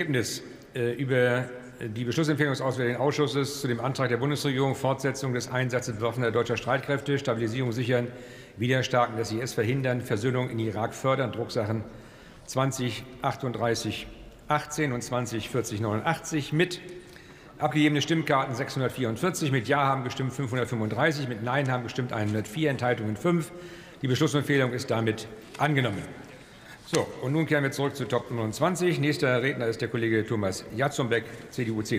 Ergebnis äh, über die Beschlussempfehlung des Auswärtigen Ausschusses zu dem Antrag der Bundesregierung Fortsetzung des Einsatzes bewaffneter deutscher Streitkräfte, Stabilisierung sichern, Widerstärken des IS verhindern, Versöhnung in Irak fördern, Drucksachen 2038 18 und 2040 89 mit abgegebene Stimmkarten 644, mit Ja haben gestimmt 535, mit Nein haben gestimmt 104, Enthaltungen 5. Die Beschlussempfehlung ist damit angenommen. So, und nun kehren wir zurück zu Top 29. Nächster Redner ist der Kollege Thomas Jatzombeck, CDU, CSU.